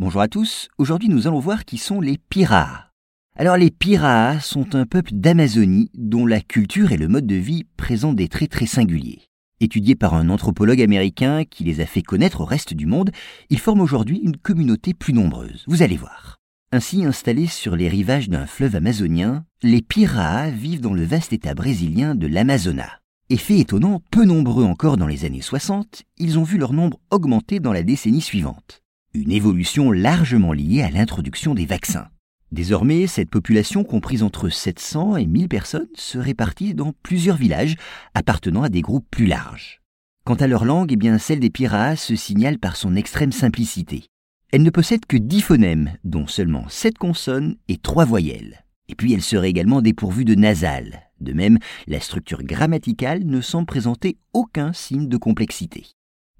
Bonjour à tous, aujourd'hui nous allons voir qui sont les Piraas. Alors les Piraas sont un peuple d'Amazonie dont la culture et le mode de vie présentent des traits très singuliers. Étudiés par un anthropologue américain qui les a fait connaître au reste du monde, ils forment aujourd'hui une communauté plus nombreuse, vous allez voir. Ainsi installés sur les rivages d'un fleuve amazonien, les Piraas vivent dans le vaste état brésilien de l'Amazonas. Effet étonnant, peu nombreux encore dans les années 60, ils ont vu leur nombre augmenter dans la décennie suivante une évolution largement liée à l'introduction des vaccins. Désormais, cette population comprise entre 700 et 1000 personnes se répartit dans plusieurs villages appartenant à des groupes plus larges. Quant à leur langue, eh bien, celle des Piraas se signale par son extrême simplicité. Elle ne possède que 10 phonèmes, dont seulement 7 consonnes et 3 voyelles. Et puis elle serait également dépourvue de nasales. De même, la structure grammaticale ne semble présenter aucun signe de complexité.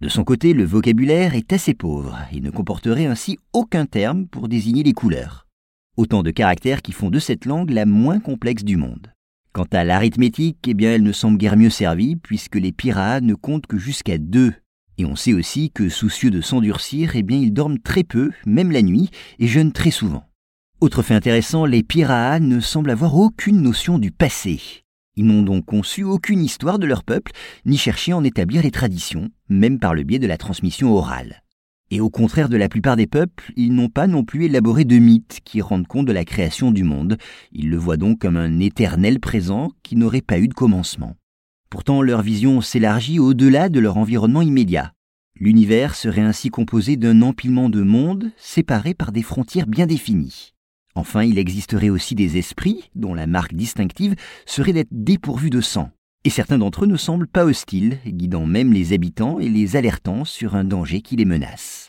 De son côté, le vocabulaire est assez pauvre et ne comporterait ainsi aucun terme pour désigner les couleurs. Autant de caractères qui font de cette langue la moins complexe du monde. Quant à l'arithmétique, eh bien, elle ne semble guère mieux servie puisque les pirates ne comptent que jusqu'à deux. Et on sait aussi que, soucieux de s'endurcir, eh bien, ils dorment très peu, même la nuit, et jeûnent très souvent. Autre fait intéressant, les pirates ne semblent avoir aucune notion du passé. Ils n'ont donc conçu aucune histoire de leur peuple, ni cherché à en établir les traditions, même par le biais de la transmission orale. Et au contraire de la plupart des peuples, ils n'ont pas non plus élaboré de mythes qui rendent compte de la création du monde, ils le voient donc comme un éternel présent qui n'aurait pas eu de commencement. Pourtant leur vision s'élargit au-delà de leur environnement immédiat. L'univers serait ainsi composé d'un empilement de mondes séparés par des frontières bien définies. Enfin, il existerait aussi des esprits dont la marque distinctive serait d'être dépourvus de sang. Et certains d'entre eux ne semblent pas hostiles, guidant même les habitants et les alertant sur un danger qui les menace.